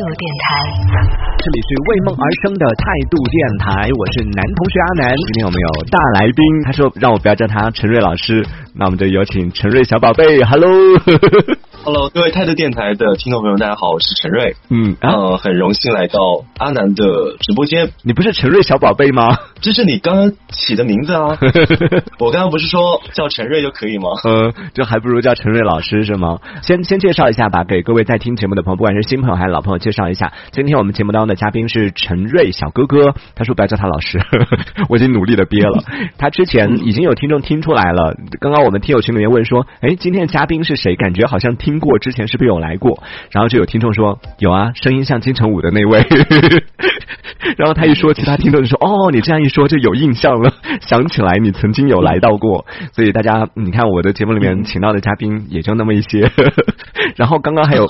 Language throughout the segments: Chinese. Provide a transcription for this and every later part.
度电台，这里是为梦而生的态度电台，我是男同学阿南。今天我们有大来宾，他说让我不要叫他陈瑞老师，那我们就有请陈瑞小宝贝，Hello。Hello，各位态度电台的听众朋友，大家好，我是陈瑞。嗯，啊，呃，很荣幸来到阿南的直播间。你不是陈瑞小宝贝吗？这是你刚刚起的名字啊！我刚刚不是说叫陈瑞就可以吗？嗯，就还不如叫陈瑞老师是吗？先先介绍一下吧，给各位在听节目的朋友，不管是新朋友还是老朋友，介绍一下。今天我们节目当中的嘉宾是陈瑞小哥哥，他说不要叫他老师，我已经努力的憋了。他之前已经有听众听出来了，刚刚我们听友群里面问说，哎，今天的嘉宾是谁？感觉好像听过，之前是不是有来过？然后就有听众说有啊，声音像金城武的那位。然后他一说，其他听众就说：“哦，你这样一说就有印象了，想起来你曾经有来到过。”所以大家，你看我的节目里面请到的嘉宾也就那么一些。然后刚刚还有，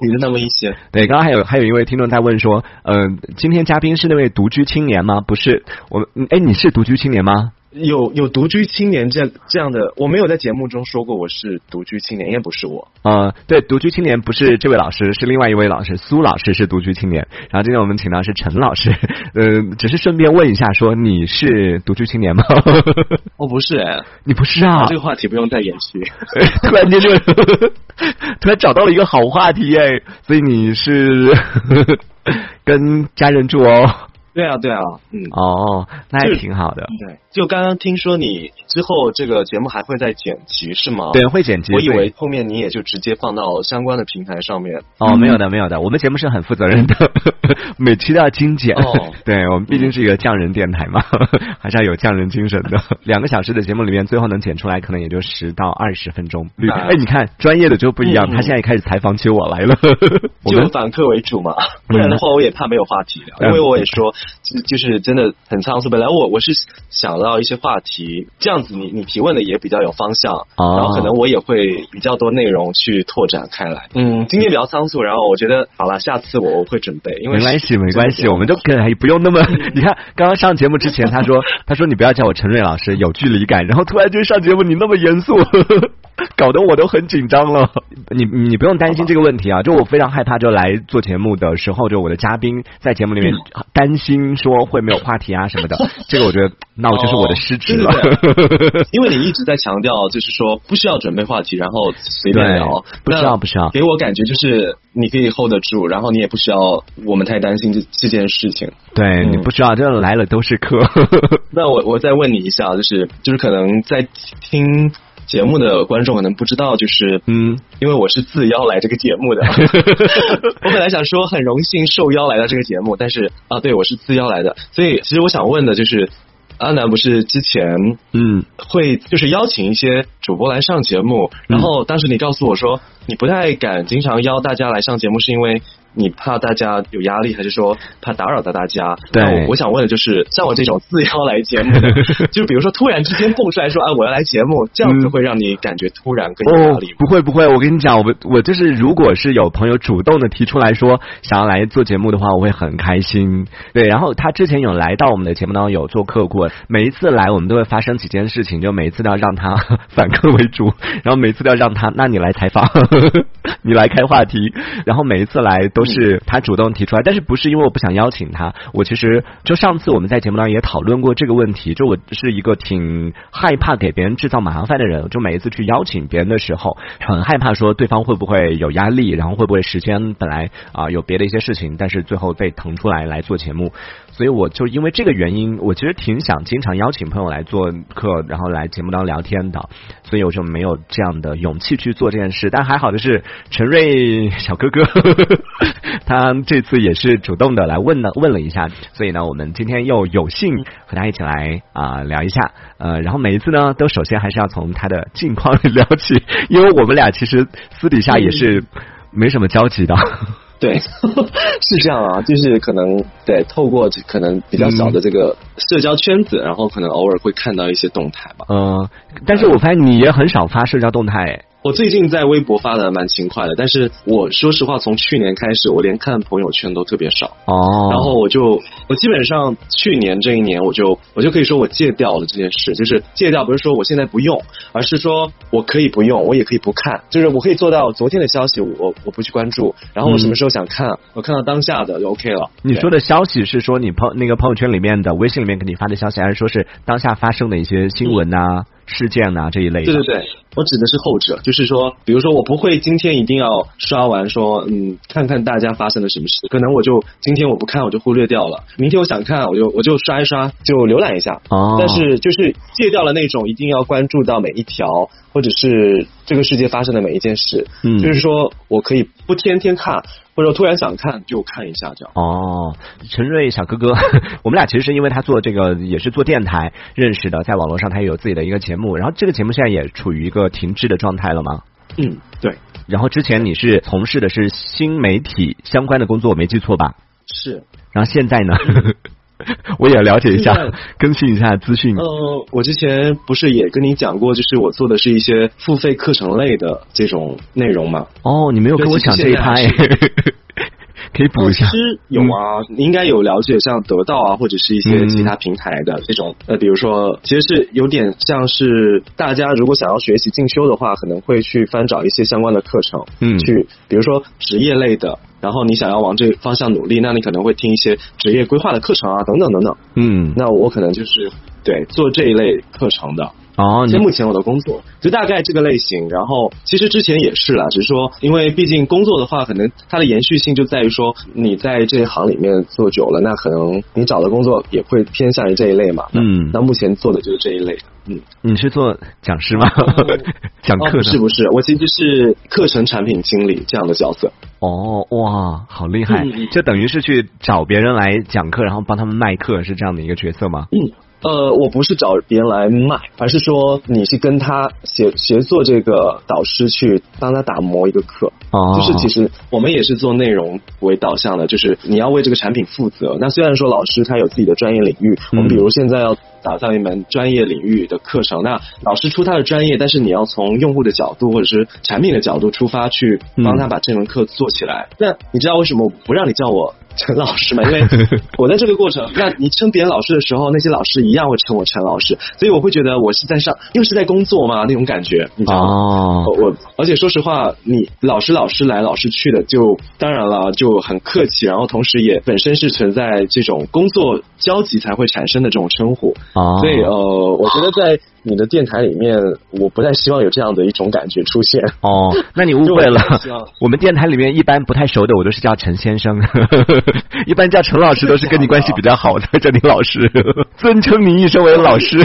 你的那么一些，对，刚刚还有还有一位听众在问说：“嗯、今天嘉宾是那位独居青年吗？”不是，我们，哎，你是独居青年吗？有有独居青年这这样的，我没有在节目中说过我是独居青年，应该不是我。呃，对，独居青年不是这位老师，是另外一位老师，苏老师是独居青年。然后今天我们请到是陈老师，呃，只是顺便问一下，说你是独居青年吗？我，不是哎，你不是啊？这个话题不用再延续。突然间就突然找到了一个好话题哎，所以你是跟家人住哦？对啊，对啊，嗯，哦，那还挺好的。对。就刚刚听说你之后这个节目还会再剪辑是吗？对，会剪辑。我以为后面你也就直接放到相关的平台上面。哦，没有的，没有的，我们节目是很负责任的，每期都要精简。哦对我们毕竟是一个匠人电台嘛，还是要有匠人精神的。两个小时的节目里面，最后能剪出来，可能也就十到二十分钟。那哎，你看专业的就不一样，嗯他现在也开始采访起我来了。我 们就反客为主嘛，不然的话我也怕没有话题聊，嗯因为我也说就就是真的很仓促。本来我我是想到一些话题，这样子你你提问的也比较有方向，哦然后可能我也会比较多内容去拓展开来。嗯，今天比较仓促，然后我觉得好了，下次我我会准备，因为没关系，没关系，我们就可以不用那么。你看，刚刚上节目之前，他说他说你不要叫我陈瑞老师，有距离感。然后突然间上节目，你那么严肃，搞得我都很紧张了。你你不用担心这个问题啊，就我非常害怕，就来做节目的时候，就我的嘉宾在节目里面担心说会没有话题啊什么的。这个我觉得，那我就是我的失职了。对 因为你一直在强调，就是说不需要准备话题，然后随便聊，不需要不需要给我感觉就是你可以 hold 得住，然后你也不需要我们太担心这这件事情。对你不需要，这来了都是客。那我我再问你一下，就是就是可能在听节目的观众可能不知道，就是嗯，因为我是自邀来这个节目的，我本来想说很荣幸受邀来到这个节目，但是啊，对我是自邀来的，所以其实我想问的就是。阿南不是之前嗯。会就是邀请一些主播来上节目，然后当时你告诉我说你不太敢经常邀大家来上节目，是因为你怕大家有压力，还是说怕打扰到大家？对我我想问的就是，像我这种自邀来节目的，就比如说突然之间蹦出来说啊我要来节目，这样子嗯会让你感觉突然更有压哦力吗？，不会不会，我跟你讲，我我就是如果是有朋友主动的提出来说想要来做节目的话，我会很开心。对，然后他之前有来到我们的节目当中有做客过，每一次来我们都会发生几件事情，就每一次都要让他反客为主，然后每一次都要让他，那你来采访，你来开话题，然后每一次来都是他主动提出来，但是不是因为我不想邀请他，我其实就上次我们在节目当中也讨论过这个问题，就我是一个挺害怕给别人制造麻烦的人，就每一次去邀请别人的时候，很害怕说对方会不会有压力，然后会不会时间本来啊、有别的一些事情，但是最后被腾出来来做节目，所以我就因为这个原因，我其实挺想经常邀请朋友来做客，然后来节目当中聊天的，所以我就没有这样的勇气去做这件事。但还好的是，陈瑞小哥哥 他这次也是主动的来问了问了一下，所以呢，我们今天又有幸和他一起来啊、聊一下。呃，然后每一次呢，都首先还是要从他的近况聊起，因为我们俩其实私底下也是没什么交集的。对，是这样啊，就是可能对透过可能比较小的这个社交圈子，然后可能偶尔会看到一些动态吧。嗯，但是我发现你也很少发社交动态，哎我最近在微博发的蛮勤快的，但是我说实话，从去年开始，我连看朋友圈都特别少。哦，然后我就我基本上去年这一年，我就我就可以说我戒掉了这件事，就是戒掉不是说我现在不用，而是说我可以不用，我也可以不看，就是我可以做到昨天的消息我我不去关注，然后我什么时候想看，我看到当下的就 OK 了。你说的消息是说你朋那个朋友圈里面的、微信里面给你发的消息，还是说是当下发生的一些新闻呐、事件呐这一类的？对对对，我指的是后者，就是说，比如说我不会今天一定要刷完说，嗯，看看大家发生了什么事，可能我就今天我不看我就忽略掉了，明天我想看我就我就刷一刷就浏览一下，哦但是就是戒掉了那种一定要关注到每一条或者是这个世界发生的每一件事，嗯就是说我可以不天天看，或者突然想看就看一下这样。哦，陈瑞小哥哥，我们俩其实是因为他做这个也是做电台认识的，在网络上他也有自己的一个节目，然后这个节目现在也处于一个停滞的状态了吗？嗯，对，然后之前你是从事的是新媒体相关的工作，我没记错吧？是。然后现在呢，我也了解一下，更新一下资讯。呃，我之前不是也跟你讲过，就是我做的是一些付费课程类的这种内容嘛。哦，你没有跟我讲这一趴耶，可以补一下其。实有啊，你应该有了解，像得到啊，或者是一些其他平台的这种，呃，比如说，其实是有点像是大家如果想要学习进修的话，可能会去翻找一些相关的课程，嗯去比如说职业类的。然后你想要往这方向努力，那你可能会听一些职业规划的课程啊，等等等等。嗯，那我可能就是对做这一类课程的。哦，你现目前我的工作就大概这个类型，然后其实之前也是啦，只是说因为毕竟工作的话，可能它的延续性就在于说你在这一行里面做久了，那可能你找的工作也会偏向于这一类嘛。那嗯那目前做的就是这一类的，嗯，你是做讲师吗？讲哦课是不是，我其实是课程产品经理这样的角色。哦，哇，好厉害！就等于是去找别人来讲课，然后帮他们卖课，是这样的一个角色吗？嗯，呃，我不是找别人来卖，而是说你是跟他协协作这个导师去帮他打磨一个课。哦，就是其实我们也是做内容为导向的，就是你要为这个产品负责。那虽然说老师他有自己的专业领域，我们比如现在要打造一门专业领域的课程，那老师出他的专业，但是你要从用户的角度或者是产品的角度出发去帮他把这门课做起来。那你知道为什么我不让你叫我？陈老师嘛，因为 我在这个过程，那你称别人老师的时候，那些老师一样会称我陈老师，所以我会觉得我是在上，又是在工作嘛那种感觉，你知道吗？哦，我而且说实话，你老师老师来老师去的，就当然了就很客气，然后同时也本身是存在这种工作交集才会产生的这种称呼，哦，所以呃，我觉得在你的电台里面，我不太希望有这样的一种感觉出现。哦，那你误会了 我们电台里面一般不太熟的，我都是叫陈先生，一般叫陈老师都是跟你关系比较好的，叫你老师，尊称你一声为老师。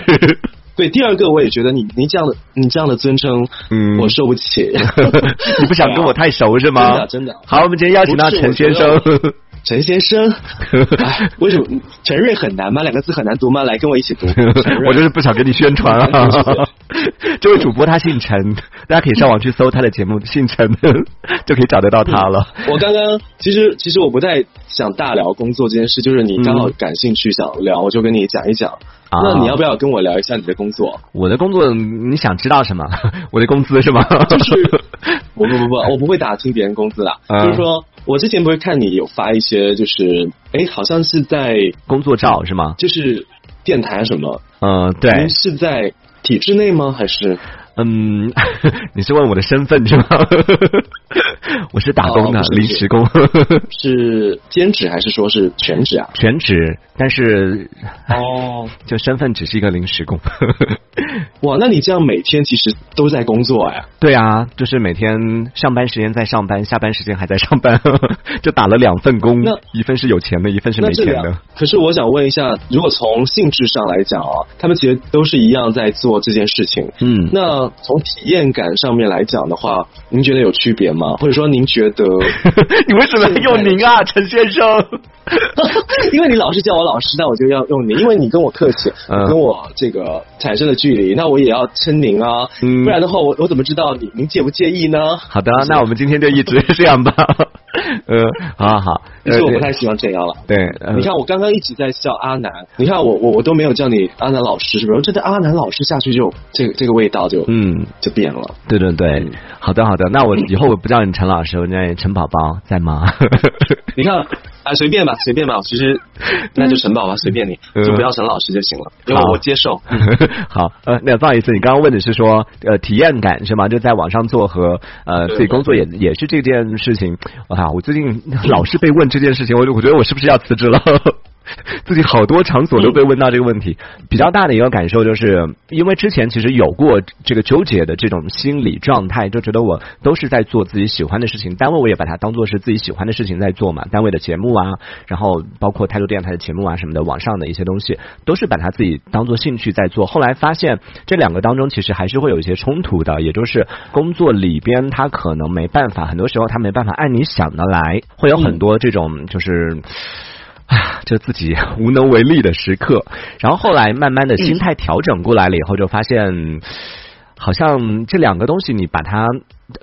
对，第二个我也觉得你你这样的你这样的尊称，嗯我受不起。你不想跟我太熟是吗？真的真的好，我们今天邀请到陈先生。陈先生，哎，为什么陈瑞很难吗？两个字很难读吗？来跟我一起读。我就是不想给你宣传啊。这位主播他姓陈，大家可以上网去搜他的节目，姓陈 就可以找得到他了。我刚刚其实其实我不太想大聊工作这件事，就是你刚好感兴趣想聊，我就跟你讲一讲。啊那你要不要跟我聊一下你的工作？我的工作你想知道什么？我的工资是吗？就是不不不不，我不会打听别人工资的。嗯就是说我之前不是看你有发一些，就是哎，好像是在工作照是吗？就是电台什么？嗯，对您，是在体制内吗？还是嗯，你是问我的身份是吗？我是打工的临时工，是兼职还是说是全职啊？全职，但是哦，就身份只是一个临时工。哇，那你这样每天其实都在工作哎。对啊，就是每天上班时间在上班，下班时间还在上班，就打了两份工，一份是有钱的，一份是没钱的。，可是我想问一下，如果从性质上来讲啊，他们其实都是一样在做这件事情。嗯，那从体验感上面来讲的话，您觉得有区别吗？或者说您觉得，你为什么要用您啊，陈先生？因为你老是叫我老师，那我就要用您，因为你跟我客气，嗯跟我这个产生了距离，那我也要称您啊，嗯不然的话，我我怎么知道你您介不介意呢？好的，那我们今天就一直这样吧。呃，好好好，其实我不呃太喜欢这样了。对，呃你看，我刚刚一直在笑阿南，你看我我我都没有叫你阿南老师，是不是？这个阿南老师下去就这个这个味道就嗯，就变了。对对对，好的好的，那我以后我不叫你陈老师，我叫你陈宝宝，在吗？你看，啊，随便吧，随便吧。其实那就陈宝吧，随便你，嗯就不要陈老师就行了，因为好我接受。好，呃，那不好意思，你刚刚问的是说，呃，体验感是吗？就在网上做和呃自己工作也也是这件事情。我靠，我最近老是被问这件事情，我就我觉得我是不是要辞职了？自己好多场所都被问到这个问题，比较大的一个感受就是，因为之前其实有过这个纠结的这种心理状态，就觉得我都是在做自己喜欢的事情，单位我也把它当做是自己喜欢的事情在做嘛，单位的节目啊，然后包括态度电台的节目啊什么的，网上的一些东西，都是把它自己当做兴趣在做。后来发现这两个当中其实还是会有一些冲突的，也就是工作里边他可能没办法，很多时候他没办法按你想的来，会有很多这种就是。啊，就自己无能为力的时刻，然后后来慢慢的心态调整过来了以后，就发现好像这两个东西，你把它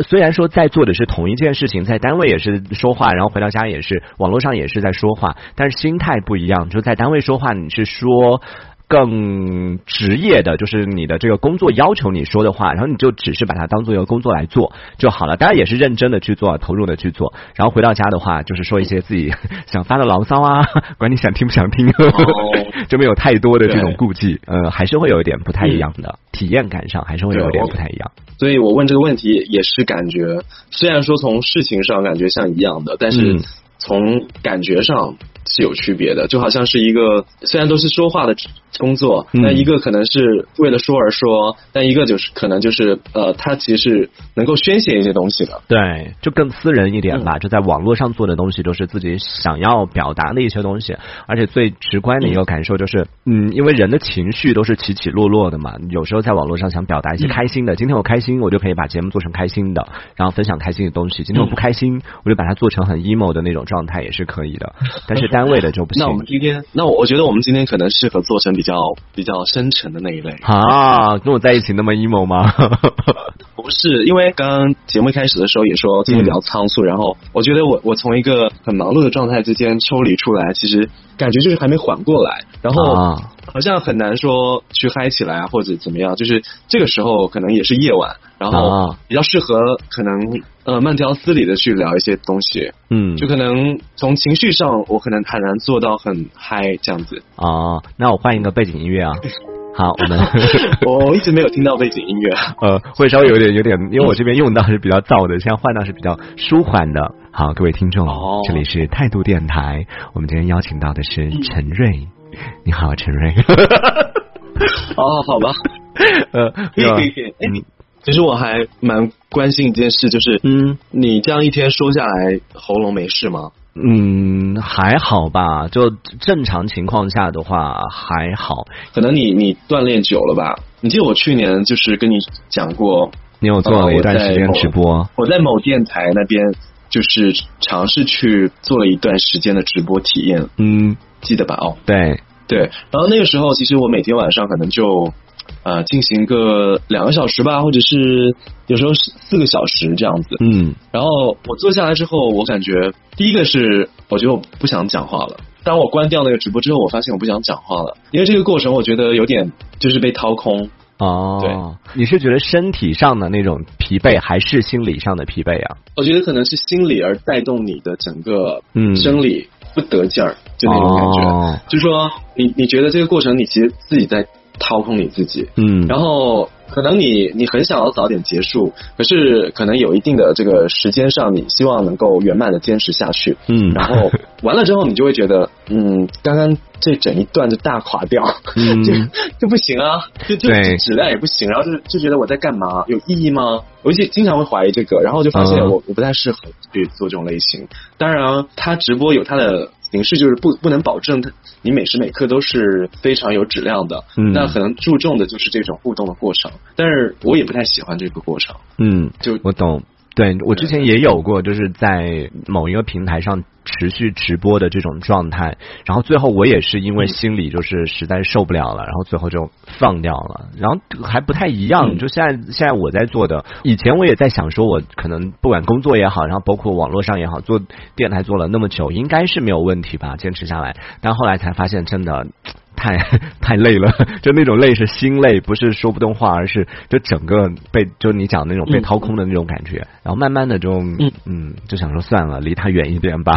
虽然说在做的是同一件事情，在单位也是说话，然后回到家也是网络上也是在说话，但是心态不一样。就在单位说话，你是说。更职业的，就是你的这个工作要求你说的话，然后你就只是把它当做一个工作来做就好了。当然也是认真的去做，投入的去做。然后回到家的话，就是说一些自己 想发的牢骚啊，管你想听不想听，就没有太多的这种顾忌。呃，还是会有一点不太一样的，体验感上还是会有一点不太一样。所以我问这个问题也是感觉，虽然说从事情上感觉像一样的，但是嗯从感觉上是有区别的。就好像是一个虽然都是说话的工作，嗯那一个可能是为了说而说，但一个就是可能就是呃，他其实是能够宣泄一些东西的。对，就更私人一点吧。就在网络上做的东西，都是自己想要表达的一些东西，而且最直观的一个感受就是，嗯，因为人的情绪都是起起落落的嘛。有时候在网络上想表达一些开心的，今天我开心，我就可以把节目做成开心的，然后分享开心的东西。今天我不开心，我就把它做成很 emo 的那种状态，也是可以的。但是单位的就不行那我。们今天，那我我觉得我们今天可能适合做成比较比较深沉的那一类。啊，跟我在一起那么 emo 吗？不是，因为刚刚节目一开始的时候也说今天比较仓促，然后我觉得我我从一个很忙碌的状态之间抽离出来，其实感觉就是还没缓过来，然后啊好像很难说去嗨起来啊或者怎么样，就是这个时候可能也是夜晚，然后啊比较适合可能呃慢条斯理的去聊一些东西，嗯，就可能从情绪上我可能很难做到很嗨这样子。哦，那我换一个背景音乐啊。好，我们我 我一直没有听到背景音乐。呃会稍微有点有点，因为我这边用到是比较燥的，现在换到是比较舒缓的。好，各位听众，哦这里是态度电台，我们今天邀请到的是陈瑞。你好，陈瑞。哦，好吧，呃，可以可以可以。哎嗯其实我还蛮关心一件事，就是嗯你这样一天说下来，喉咙没事吗？嗯，还好吧，就正常情况下的话还好。可能你你锻炼久了吧？你记得我去年就是跟你讲过，你有做了一段时间直播，我在某电台那边就是尝试去做了一段时间的直播体验，嗯，记得吧？哦，对，对。然后那个时候，其实我每天晚上可能就呃进行个两个小时吧，或者是有时候是四个小时这样子。嗯然后我坐下来之后，我感觉第一个是我觉得我不想讲话了。当我关掉那个直播之后，我发现我不想讲话了，因为这个过程我觉得有点就是被掏空。哦，对，你是觉得身体上的那种疲惫，还是心理上的疲惫啊？我觉得可能是心理而带动你的整个嗯生理不得劲儿，就那种感觉。哦就说你你觉得这个过程你其实自己在掏空你自己，嗯，然后可能你你很想要早点结束，可是可能有一定的这个时间上，你希望能够圆满的坚持下去。嗯。然后完了之后，你就会觉得，嗯，刚刚这整一段就大垮掉，嗯。就就不行啊，就就质量也不行，然后就就觉得我在干嘛，有意义吗？我就经常会怀疑这个，然后就发现嗯。我我不太适合去做这种类型。当然，他直播有他的形式，就是不不能保证他你每时每刻都是非常有质量的。嗯那可能注重的就是这种互动的过程，但是我也不太喜欢这个过程。嗯，就我懂。对我之前也有过，就是在某一个平台上持续直播的这种状态，然后最后我也是因为心里就是实在受不了了，然后最后就放掉了，然后还不太一样。嗯就现在现在我在做的，以前我也在想说，我可能不管工作也好，然后包括网络上也好，做电台做了那么久，应该是没有问题吧，坚持下来。但后来才发现，真的。太太累了，就那种累是心累，不是说不动话，而是就整个被就你讲那种被掏空的那种感觉。然后慢慢的就嗯嗯，就想说算了，离他远一点吧。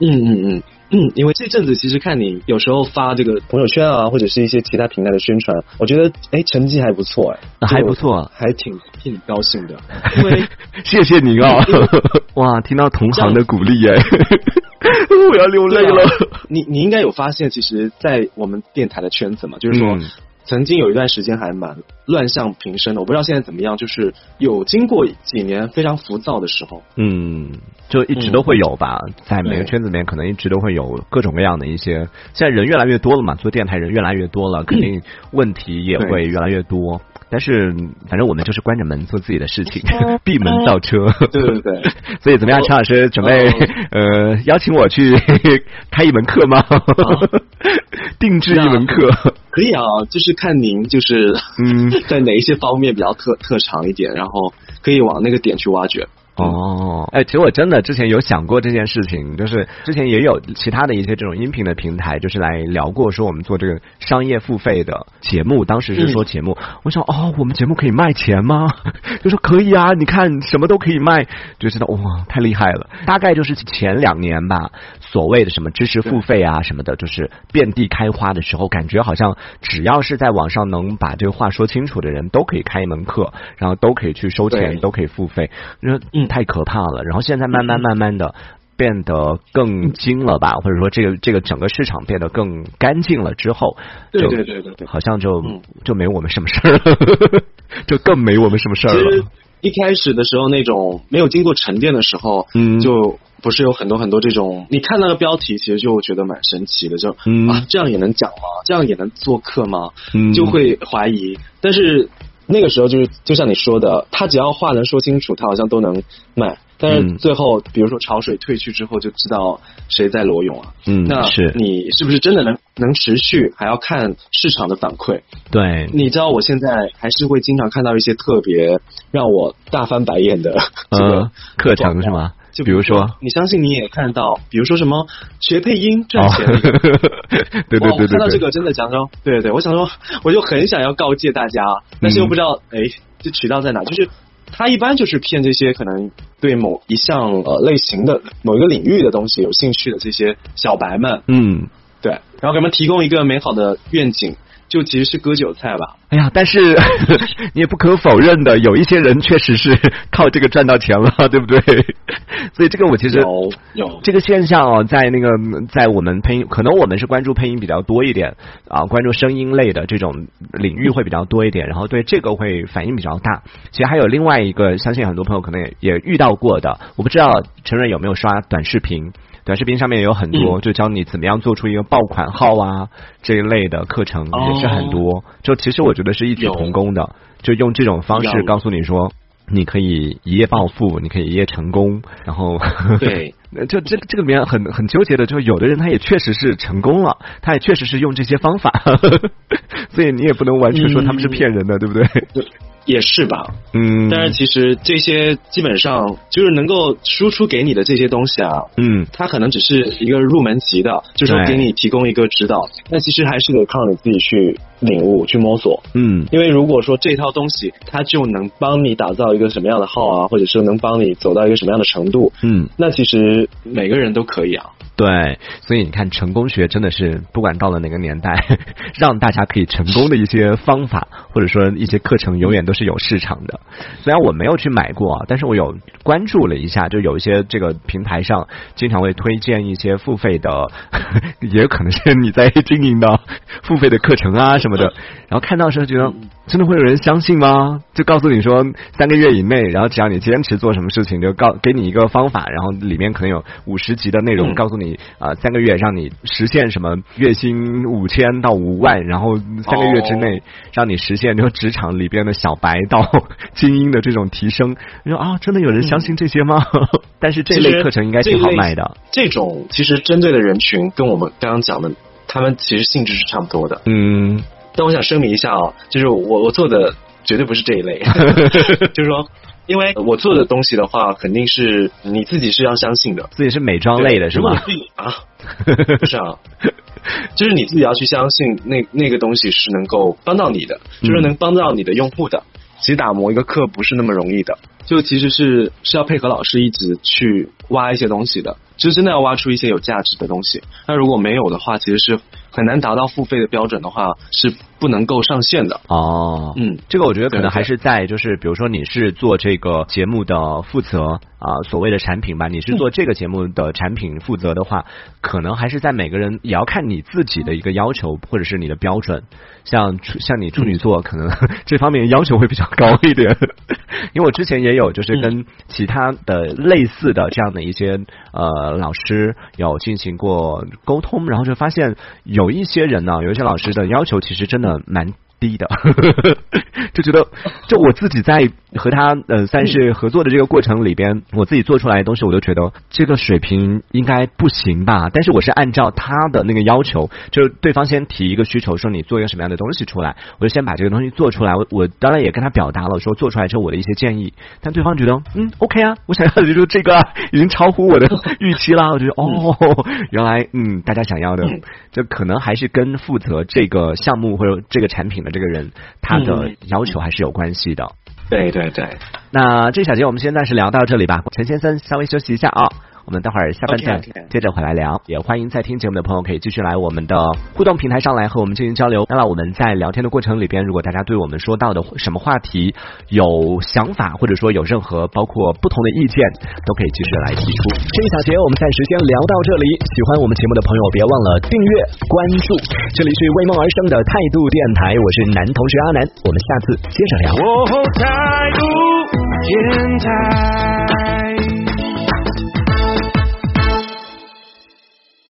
嗯嗯嗯。嗯，因为这阵子其实看你有时候发这个朋友圈啊，或者是一些其他平台的宣传，我觉得哎成绩还不错哎，还不错，还挺替你高兴的。因为谢谢你啊，哇，听到同行的鼓励哎，我要流泪了。你你应该有发现，其实，在我们电台的圈子嘛，就是说。曾经有一段时间还蛮乱象频生的，我不知道现在怎么样。就是有经过几年非常浮躁的时候，嗯，就一直都会有吧，在每个圈子里面可能一直都会有各种各样的一些。现在人越来越多了嘛，做电台人越来越多了，肯定问题也会越来越多。但是反正我们就是关着门做自己的事情，闭门造车。对对对。所以怎么样，陈老师准备呃邀请我去开一门课吗？定制一门课。可以啊，就是看您就是嗯，在哪一些方面比较特特长一点，然后可以往那个点去挖掘。哦，哎，其实我真的之前有想过这件事情，就是之前也有其他的一些这种音频的平台，就是来聊过说我们做这个商业付费的节目，当时是说节目，我想哦，我们节目可以卖钱吗？就说可以啊，你看什么都可以卖，就知道哇，太厉害了。大概就是前两年吧，所谓的什么知识付费啊什么的，就是遍地开花的时候，感觉好像只要是在网上能把这个话说清楚的人都可以开一门课，然后都可以去收钱，都可以付费。说嗯。太可怕了，然后现在慢慢慢慢的变得更精了吧，或者说这个这个整个市场变得更干净了之后，对对对对对，好像就就没我们什么事儿了，就更没我们什么事儿了。一开始的时候那种没有经过沉淀的时候，嗯，就不是有很多很多这种，你看那个标题，其实就觉得蛮神奇的，就啊这样也能讲吗？这样也能做客吗？嗯就会怀疑，但是。那个时候就是，就像你说的，他只要话能说清楚，他好像都能卖。但是最后，比如说潮水退去之后，就知道谁在裸泳啊。嗯，那是你是不是真的能能持续？还要看市场的反馈。对，你知道我现在还是会经常看到一些特别让我大翻白眼的这个课程是吗？就比如说，你相信你也看到，比如说什么学配音赚钱，对对对对，看到这个真的讲说，对对对，我想说，我就很想要告诫大家，但是又不知道，哎，这渠道在哪？就是他一般就是骗这些可能对某一项呃类型的某一个领域的东西有兴趣的这些小白们，嗯，对，然后给他们提供一个美好的愿景。就其实是割韭菜吧。哎呀，但是 你也不可否认的，有一些人确实是靠这个赚到钱了，对不对？所以这个我其实有有这个现象哦，在那个在我们配音，可能我们是关注配音比较多一点啊，关注声音类的这种领域会比较多一点，然后对这个会反应比较大。其实还有另外一个，相信很多朋友可能也也遇到过的，我不知道陈瑞有没有刷短视频。短视频上面也有很多，就教你怎么样做出一个爆款号啊这一类的课程也是很多。就其实我觉得是异曲同工的，就用这种方式告诉你说，你可以一夜暴富，你可以一夜成功。然后对，就这这个里面很很纠结的，就有的人他也确实是成功了，他也确实是用这些方法，所以你也不能完全说他们是骗人的，对不对？也是吧，嗯，但是其实这些基本上就是能够输出给你的这些东西啊，嗯，它可能只是一个入门级的，就是说给你提供一个指导，那其实还是得靠你自己去领悟、去摸索，嗯，因为如果说这套东西它就能帮你打造一个什么样的号啊，或者是能帮你走到一个什么样的程度，嗯，那其实每个人都可以啊。对，所以你看，成功学真的是不管到了哪个年代，让大家可以成功的一些方法，或者说一些课程，永远都是有市场的。虽然我没有去买过啊，但是我有关注了一下，就有一些这个平台上经常会推荐一些付费的，也有可能是你在经营的付费的课程啊什么的。然后看到时候觉得，真的会有人相信吗？就告诉你说三个月以内，然后只要你坚持做什么事情，就告给你一个方法，然后里面可能有五十集的内容，告诉你。啊，三个月让你实现什么月薪五千到五万，然后三个月之内让你实现这个职场里边的小白到精英的这种提升。你说啊，真的有人相信这些吗？但是这类课程应该挺好卖的。这种其实针对的人群跟我们刚刚讲的，他们其实性质是差不多的。嗯，但我想声明一下啊，就是我我做的绝对不是这一类，就是说。因为我做的东西的话，肯定是你自己是要相信的。自己是美妆类的是吗？啊，不是啊，就是你自己要去相信那那个东西是能够帮到你的，就是能帮到你的用户的。其实打磨一个课不是那么容易的，就其实是是要配合老师一直去挖一些东西的，就是真的要挖出一些有价值的东西。那如果没有的话，其实是很难达到付费的标准的话，是不能够上线的。哦，嗯，这个我觉得可能还是在就是比如说你是做这个节目的负责啊，所谓的产品吧，你是做这个节目的产品负责的话，可能还是在每个人也要看你自己的一个要求或者是你的标准。像处像你处女座，可能 这方面要求会比较高一点。因为我之前也有就是跟其他的类似的这样的一些呃老师有进行过沟通，然后就发现有一些人呢，有一些老师的要求其实真的蛮。低的，就觉得就我自己在和他呃算是合作的这个过程里边，我自己做出来的东西，我都觉得这个水平应该不行吧。但是我是按照他的那个要求，就是对方先提一个需求，说你做一个什么样的东西出来，我就先把这个东西做出来。我我当然也跟他表达了，说做出来之后我的一些建议。但对方觉得嗯 OK 啊，我想要的就是这个已经超乎我的预期了。我觉得哦，原来嗯大家想要的，这可能还是跟负责这个项目或者这个产品的。这个人他的要求还是有关系的。对对对，那这小节我们先暂时聊到这里吧。陈先生稍微休息一下啊。我们待会儿下半段接着回来聊，也欢迎在听节目的朋友可以继续来我们的互动平台上来和我们进行交流。那么，我们在聊天的过程里边，如果大家对我们说到的什么话题有想法，或者说有任何包括不同的意见，都可以继续来提出。这一小节我们暂时先聊到这里。喜欢我们节目的朋友，别忘了订阅关注。这里是为梦而生的态度电台，我是男同学阿南，我们下次接着聊。态度电台。